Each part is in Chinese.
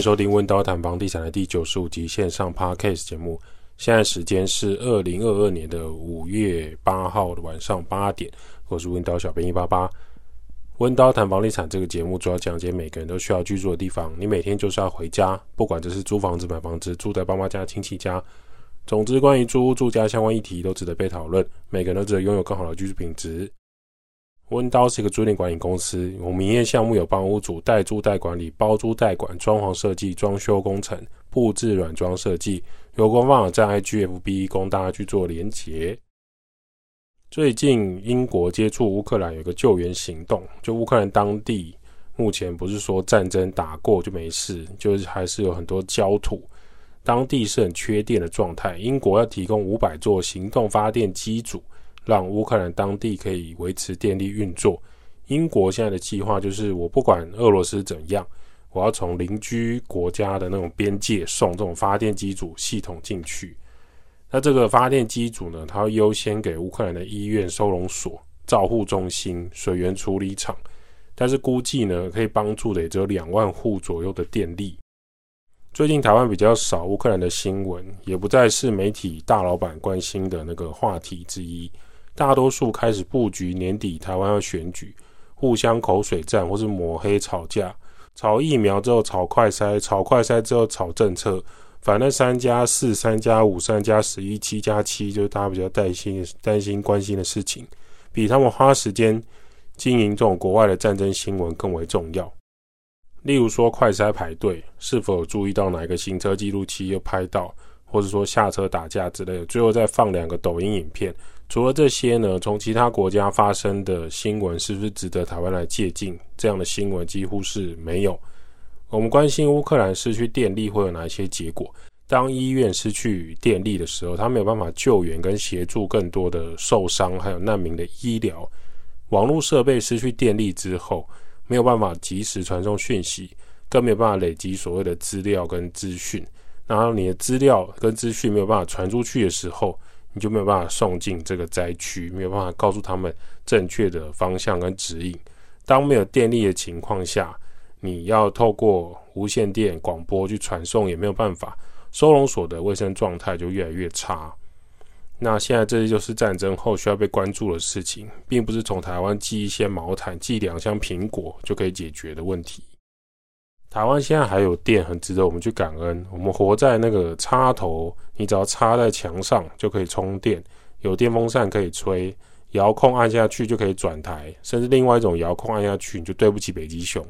收听温刀谈房地产的第九十五集线上 Podcast 节目。现在时间是二零二二年的五月八号的晚上八点。我是温刀小编一八八。温刀谈房地产这个节目主要讲解每个人都需要居住的地方。你每天就是要回家，不管这是租房子、买房子、住在爸妈家、亲戚家。总之，关于租屋住家相关议题都值得被讨论。每个人都值得拥有更好的居住品质。温刀是一个租赁管理公司，我们营业项目有帮屋主代租代管理、包租代管、装潢设计、装修工程、布置软装设计。有官方网站 IGFB 供大家去做连结。最近英国接触乌克兰有一个救援行动，就乌克兰当地目前不是说战争打过就没事，就是还是有很多焦土。当地是很缺电的状态，英国要提供五百座行动发电机组，让乌克兰当地可以维持电力运作。英国现在的计划就是，我不管俄罗斯怎样，我要从邻居国家的那种边界送这种发电机组系统进去。那这个发电机组呢，它会优先给乌克兰的医院、收容所、照护中心、水源处理厂，但是估计呢，可以帮助的也只有两万户左右的电力。最近台湾比较少乌克兰的新闻，也不再是媒体大老板关心的那个话题之一。大多数开始布局年底台湾要选举，互相口水战或是抹黑吵架，炒疫苗之后炒快筛，炒快筛之后炒政策，反正三加四、三加五、三加十一、七加七，就是大家比较担心、担心、关心的事情，比他们花时间经营这种国外的战争新闻更为重要。例如说，快筛排队是否有注意到哪一个行车记录器又拍到，或者说下车打架之类的，最后再放两个抖音影片。除了这些呢，从其他国家发生的新闻是不是值得台湾来借鉴？这样的新闻几乎是没有。我们关心乌克兰失去电力会有哪一些结果？当医院失去电力的时候，他没有办法救援跟协助更多的受伤还有难民的医疗。网络设备失去电力之后，没有办法及时传送讯息，更没有办法累积所谓的资料跟资讯。然后你的资料跟资讯没有办法传出去的时候，你就没有办法送进这个灾区，没有办法告诉他们正确的方向跟指引。当没有电力的情况下，你要透过无线电广播去传送也没有办法。收容所的卫生状态就越来越差。那现在这就是战争后需要被关注的事情，并不是从台湾寄一些毛毯、寄两箱苹果就可以解决的问题。台湾现在还有电，很值得我们去感恩。我们活在那个插头，你只要插在墙上就可以充电，有电风扇可以吹，遥控按下去就可以转台，甚至另外一种遥控按下去你就对不起北极熊。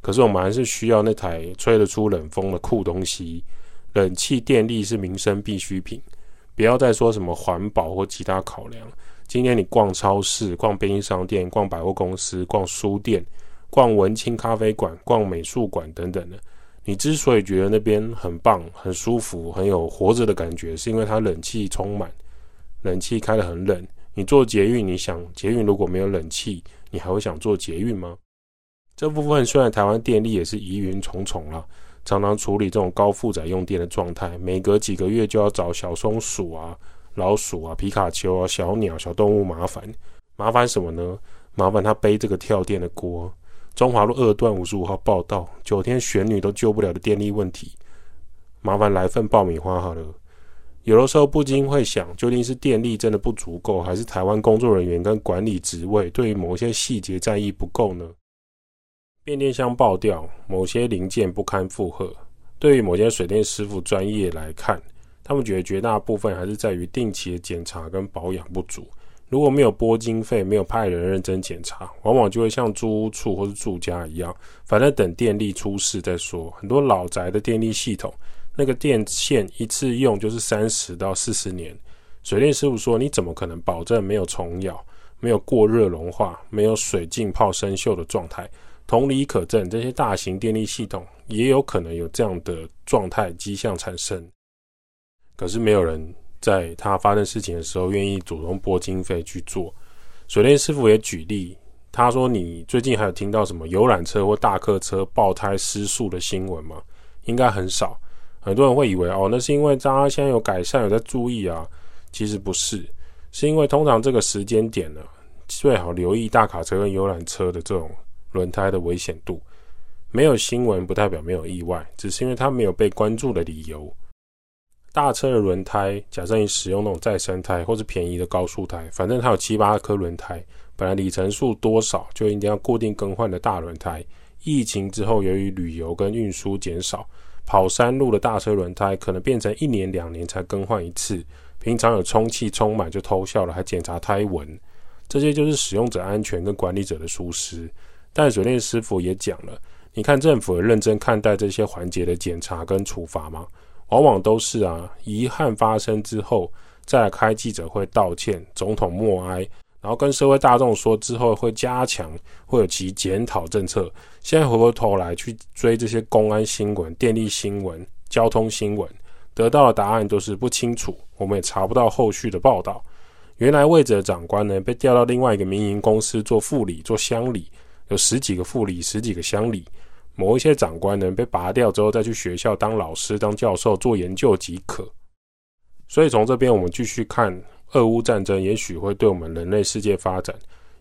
可是我们还是需要那台吹得出冷风的酷东西，冷气、电力是民生必需品。不要再说什么环保或其他考量。今天你逛超市、逛便利商店、逛百货公司、逛书店、逛文青咖啡馆、逛美术馆等等的，你之所以觉得那边很棒、很舒服、很有活着的感觉，是因为它冷气充满，冷气开得很冷。你坐捷运，你想捷运如果没有冷气，你还会想坐捷运吗？这部分虽然台湾电力也是疑云重重了。常常处理这种高负载用电的状态，每隔几个月就要找小松鼠啊、老鼠啊、皮卡丘啊、小鸟、小动物麻烦。麻烦什么呢？麻烦他背这个跳电的锅。中华路二段五十五号报道，九天玄女都救不了的电力问题，麻烦来份爆米花好了。有的时候不禁会想，究竟是电力真的不足够，还是台湾工作人员跟管理职位对于某些细节在意不够呢？变电箱爆掉，某些零件不堪负荷。对于某些水电师傅专业来看，他们觉得绝大部分还是在于定期的检查跟保养不足。如果没有拨经费，没有派人认真检查，往往就会像租屋处或是住家一样，反正等电力出事再说。很多老宅的电力系统，那个电线一次用就是三十到四十年。水电师傅说：“你怎么可能保证没有虫咬、没有过热融化、没有水浸泡生锈的状态？”同理可证，这些大型电力系统也有可能有这样的状态迹象产生。可是没有人在他发生事情的时候愿意主动拨经费去做。水电师傅也举例，他说：“你最近还有听到什么游览车或大客车爆胎失速的新闻吗？应该很少。很多人会以为哦，那是因为大家现在有改善，有在注意啊。其实不是，是因为通常这个时间点呢，最好留意大卡车跟游览车的这种。轮胎的危险度，没有新闻不代表没有意外，只是因为它没有被关注的理由。大车的轮胎，假设你使用那种再生胎或者便宜的高速胎，反正它有七八颗轮胎，本来里程数多少就一定要固定更换的大轮胎。疫情之后，由于旅游跟运输减少，跑山路的大车轮胎可能变成一年两年才更换一次。平常有充气充满就偷笑了，还检查胎纹，这些就是使用者安全跟管理者的疏失。淡水电师傅也讲了，你看政府认真看待这些环节的检查跟处罚吗？往往都是啊，遗憾发生之后再来开记者会道歉，总统默哀，然后跟社会大众说之后会加强，会有其检讨政策。现在回过头来去追这些公安新闻、电力新闻、交通新闻，得到的答案都是不清楚，我们也查不到后续的报道。原来位置的长官呢，被调到另外一个民营公司做副理、做乡里，有十几个副理、十几个乡里。某一些长官呢，被拔掉之后，再去学校当老师、当教授、做研究即可。所以从这边我们继续看，俄乌战争也许会对我们人类世界发展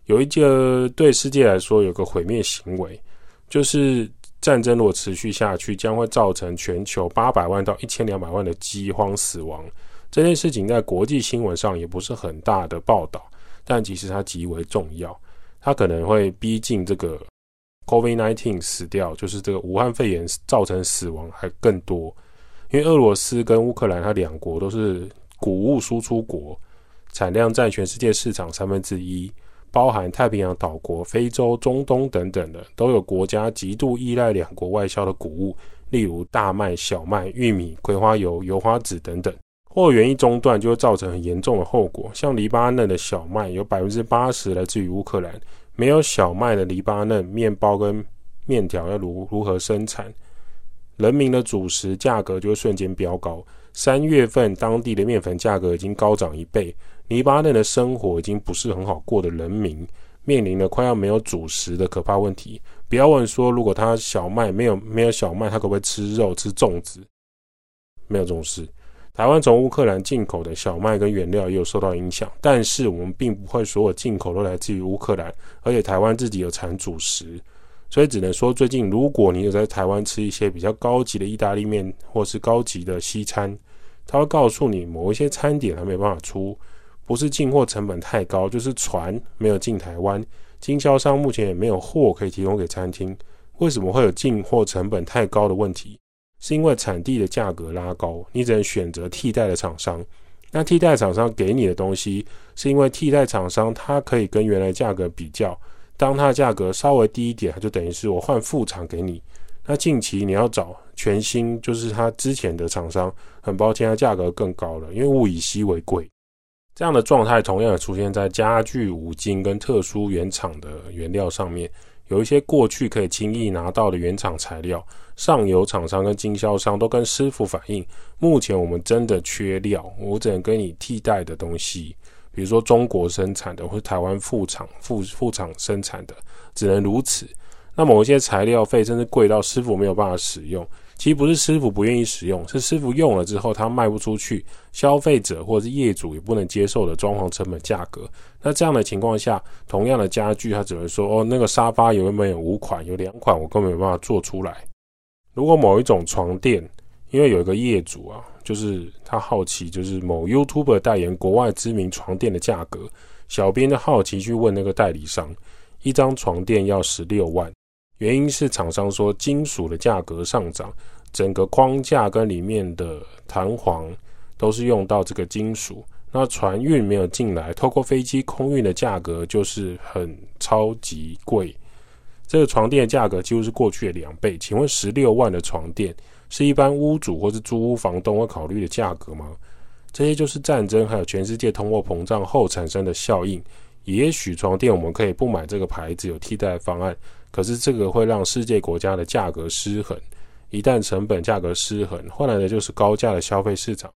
有一个对世界来说有个毁灭行为，就是战争如果持续下去，将会造成全球八百万到一千两百万的饥荒死亡。这件事情在国际新闻上也不是很大的报道，但其实它极为重要，它可能会逼近这个。COVID-19 死掉，就是这个武汉肺炎造成死亡还更多，因为俄罗斯跟乌克兰，它两国都是谷物输出国，产量占全世界市场三分之一，包含太平洋岛国、非洲、中东等等的，都有国家极度依赖两国外销的谷物，例如大麦、小麦、玉米、葵花油、油花籽等等。货源一中断，就会造成很严重的后果，像黎巴嫩的小麦有百分之八十来自于乌克兰。没有小麦的黎巴嫩面包跟面条要如如何生产？人民的主食价格就会瞬间飙高。三月份当地的面粉价格已经高涨一倍，黎巴嫩的生活已经不是很好过的人民，面临了快要没有主食的可怕问题。不要问说，如果他小麦没有没有小麦，他可不可以吃肉吃粽子？没有这种事。台湾从乌克兰进口的小麦跟原料也有受到影响，但是我们并不会所有进口都来自于乌克兰，而且台湾自己有产主食，所以只能说最近如果你有在台湾吃一些比较高级的意大利面或是高级的西餐，他会告诉你某一些餐点还没办法出，不是进货成本太高，就是船没有进台湾，经销商目前也没有货可以提供给餐厅。为什么会有进货成本太高的问题？是因为产地的价格拉高，你只能选择替代的厂商。那替代厂商给你的东西，是因为替代厂商它可以跟原来价格比较，当它的价格稍微低一点，它就等于是我换副厂给你。那近期你要找全新，就是它之前的厂商，很抱歉，它价格更高了，因为物以稀为贵。这样的状态同样也出现在家具、五金跟特殊原厂的原料上面。有一些过去可以轻易拿到的原厂材料，上游厂商跟经销商都跟师傅反映，目前我们真的缺料，我只能跟你替代的东西，比如说中国生产的或台湾副厂副副厂生产的，只能如此。那某一些材料费真是贵到师傅没有办法使用。其实不是师傅不愿意使用，是师傅用了之后他卖不出去，消费者或者是业主也不能接受的装潢成本价格。那这样的情况下，同样的家具，他只会说：“哦，那个沙发有没有五款？有两款，我根本没办法做出来。”如果某一种床垫，因为有一个业主啊，就是他好奇，就是某 YouTuber 代言国外知名床垫的价格，小编就好奇去问那个代理商，一张床垫要十六万。原因是厂商说金属的价格上涨，整个框架跟里面的弹簧都是用到这个金属。那船运没有进来，透过飞机空运的价格就是很超级贵。这个床垫的价格几乎是过去的两倍。请问十六万的床垫是一般屋主或是租屋房东会考虑的价格吗？这些就是战争还有全世界通货膨胀后产生的效应。也许床垫我们可以不买这个牌子，有替代方案。可是这个会让世界国家的价格失衡，一旦成本价格失衡，换来的就是高价的消费市场。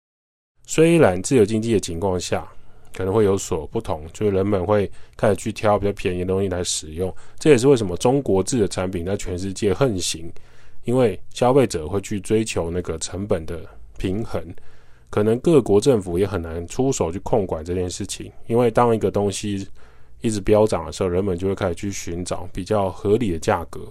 虽然自由经济的情况下可能会有所不同，就是人们会开始去挑比较便宜的东西来使用。这也是为什么中国制的产品在全世界横行，因为消费者会去追求那个成本的平衡。可能各国政府也很难出手去控管这件事情，因为当一个东西。一直飙涨的时候，人们就会开始去寻找比较合理的价格。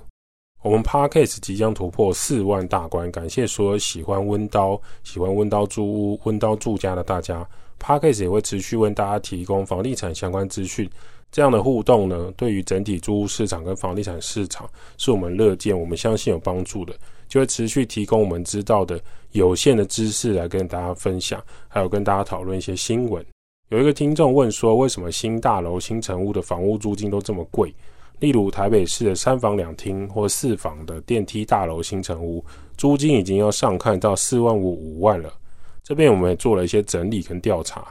我们 Podcast 即将突破四万大关，感谢所有喜欢温刀、喜欢温刀租屋、温刀住家的大家。Podcast 也会持续为大家提供房地产相关资讯。这样的互动呢，对于整体租屋市场跟房地产市场，是我们乐见、我们相信有帮助的，就会持续提供我们知道的有限的知识来跟大家分享，还有跟大家讨论一些新闻。有一个听众问说，为什么新大楼、新成屋的房屋租金都这么贵？例如台北市的三房两厅或四房的电梯大楼新成屋，租金已经要上看到四万五五万了。这边我们也做了一些整理跟调查，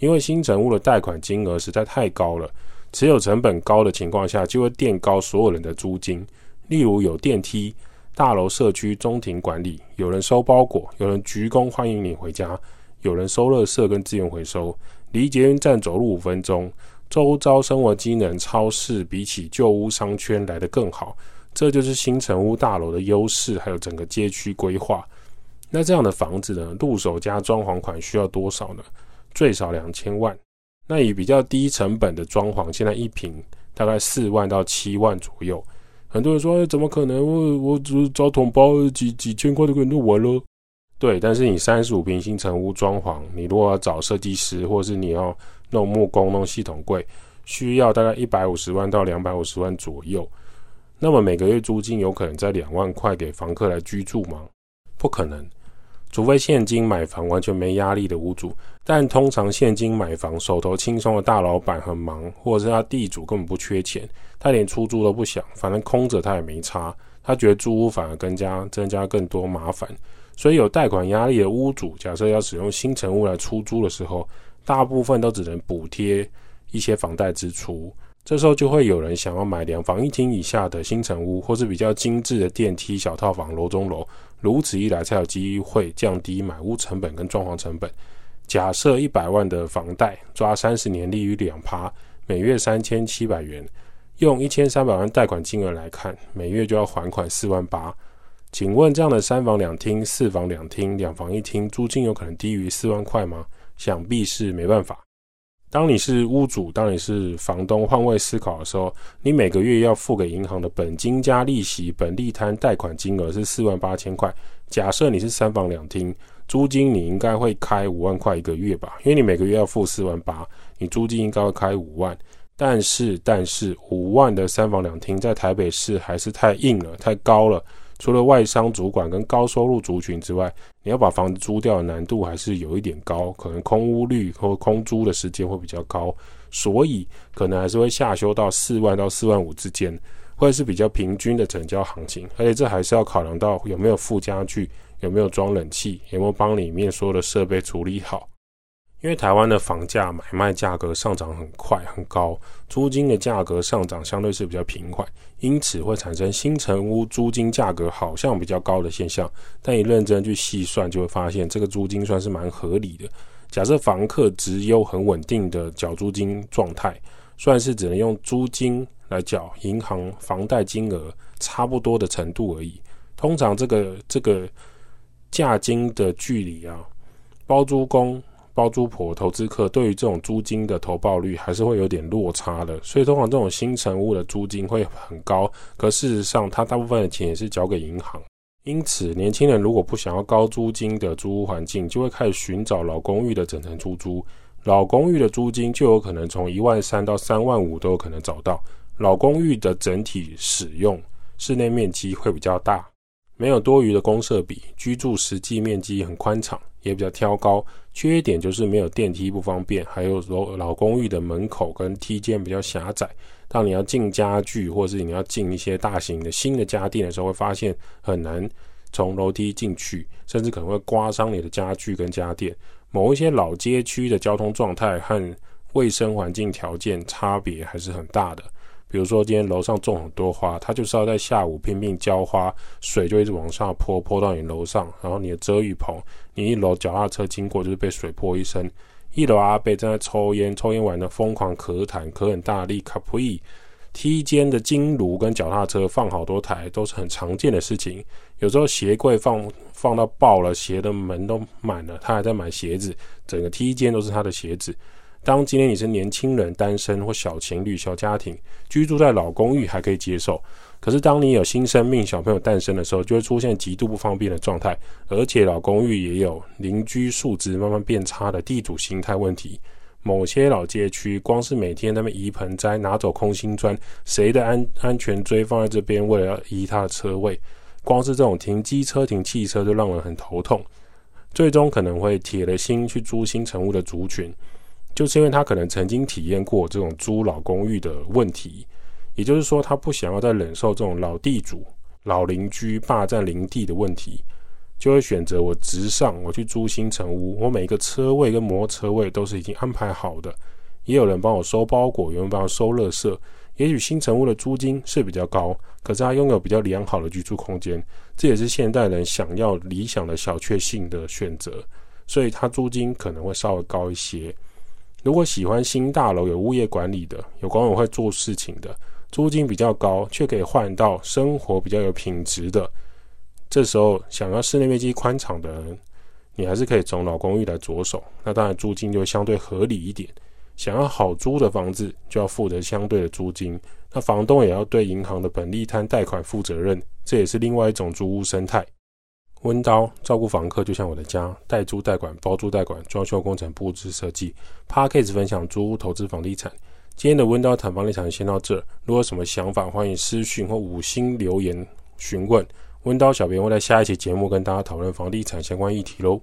因为新成屋的贷款金额实在太高了，持有成本高的情况下，就会垫高所有人的租金。例如有电梯大楼社区中庭管理，有人收包裹，有人鞠躬欢迎你回家，有人收垃圾跟资源回收，离捷运站走路五分钟。周遭生活机能，超市比起旧屋商圈来得更好，这就是新城屋大楼的优势，还有整个街区规划。那这样的房子呢，入手加装潢款需要多少呢？最少两千万。那以比较低成本的装潢，现在一坪大概四万到七万左右。很多人说，怎么可能？我我只找统包几几千块就可以弄完了。对，但是你三十五平新成屋装潢，你如果要找设计师，或是你要弄木工、弄系统柜，需要大概一百五十万到两百五十万左右。那么每个月租金有可能在两万块给房客来居住吗？不可能，除非现金买房完全没压力的屋主。但通常现金买房、手头轻松的大老板很忙，或者是他地主根本不缺钱，他连出租都不想，反正空着他也没差，他觉得租屋反而更加增加更多麻烦。所以有贷款压力的屋主，假设要使用新成屋来出租的时候，大部分都只能补贴一些房贷支出。这时候就会有人想要买两房一厅以下的新成屋，或是比较精致的电梯小套房、楼中楼。如此一来，才有机会降低买屋成本跟装潢成本。假设一百万的房贷，抓三十年利率两趴，每月三千七百元，用一千三百万贷款金额来看，每月就要还款四万八。请问这样的三房两厅、四房两厅、两房一厅，租金有可能低于四万块吗？想必是没办法。当你是屋主，当你是房东，换位思考的时候，你每个月要付给银行的本金加利息、本利摊贷款金额是四万八千块。假设你是三房两厅，租金你应该会开五万块一个月吧？因为你每个月要付四万八，你租金应该会开五万。但是，但是五万的三房两厅在台北市还是太硬了，太高了。除了外商主管跟高收入族群之外，你要把房子租掉的难度还是有一点高，可能空屋率或空租的时间会比较高，所以可能还是会下修到四万到四万五之间，或者是比较平均的成交行情。而且这还是要考量到有没有附家具，有没有装冷气，有没有帮里面所有的设备处理好。因为台湾的房价买卖价格上涨很快很高，租金的价格上涨相对是比较平缓，因此会产生新成屋租金价格好像比较高的现象。但你认真去细算，就会发现这个租金算是蛮合理的。假设房客质优很稳定的缴租金状态，算是只能用租金来缴银行房贷金额差不多的程度而已。通常这个这个价金的距离啊，包租公。包租婆、投资客对于这种租金的投报率还是会有点落差的，所以通常这种新成屋的租金会很高，可事实上他大部分的钱也是交给银行。因此，年轻人如果不想要高租金的租屋环境，就会开始寻找老公寓的整层出租。老公寓的租金就有可能从一万三到三万五都有可能找到。老公寓的整体使用室内面积会比较大，没有多余的公设比，居住实际面积很宽敞。也比较挑高，缺点就是没有电梯不方便，还有老老公寓的门口跟梯间比较狭窄。当你要进家具，或是你要进一些大型的新的家电的时候，会发现很难从楼梯进去，甚至可能会刮伤你的家具跟家电。某一些老街区的交通状态和卫生环境条件差别还是很大的。比如说，今天楼上种很多花，它就是要在下午拼命浇花，水就一直往下泼，泼到你楼上，然后你的遮雨棚，你一楼脚踏车经过就是被水泼一身。一楼阿伯正在抽烟，抽烟完的疯狂咳痰，咳很大力，卡普伊。梯间的金炉跟脚踏车放好多台，都是很常见的事情。有时候鞋柜放放到爆了，鞋的门都满了，他还在买鞋子，整个梯间都是他的鞋子。当今天你是年轻人、单身或小情侣、小家庭，居住在老公寓还可以接受。可是当你有新生命小朋友诞生的时候，就会出现极度不方便的状态，而且老公寓也有邻居素质慢慢变差的地主心态问题。某些老街区，光是每天他们移盆栽、拿走空心砖，谁的安安全锥放在这边，为了要移他的车位，光是这种停机车、停汽车就让人很头痛。最终可能会铁了心去租新成屋的族群，就是因为他可能曾经体验过这种租老公寓的问题。也就是说，他不想要再忍受这种老地主、老邻居霸占林地的问题，就会选择我直上，我去租新城屋。我每一个车位跟摩托车位都是已经安排好的，也有人帮我收包裹，有人帮我收垃圾。也许新城屋的租金是比较高，可是它拥有比较良好的居住空间，这也是现代人想要理想的小确幸的选择，所以它租金可能会稍微高一些。如果喜欢新大楼有物业管理的，有管委会做事情的。租金比较高，却可以换到生活比较有品质的。这时候，想要室内面积宽敞的人，你还是可以从老公寓来着手。那当然，租金就相对合理一点。想要好租的房子，就要付得相对的租金。那房东也要对银行的本利摊贷款负责任，这也是另外一种租屋生态。温刀照顾房客，就像我的家，代租代管、包租代管、装修工程、布置设计。Parkes 分享租屋投资房地产。今天的温刀谈房地产先到这，如果有什么想法，欢迎私讯或五星留言询问。温刀小编会在下一期节目跟大家讨论房地产相关议题喽。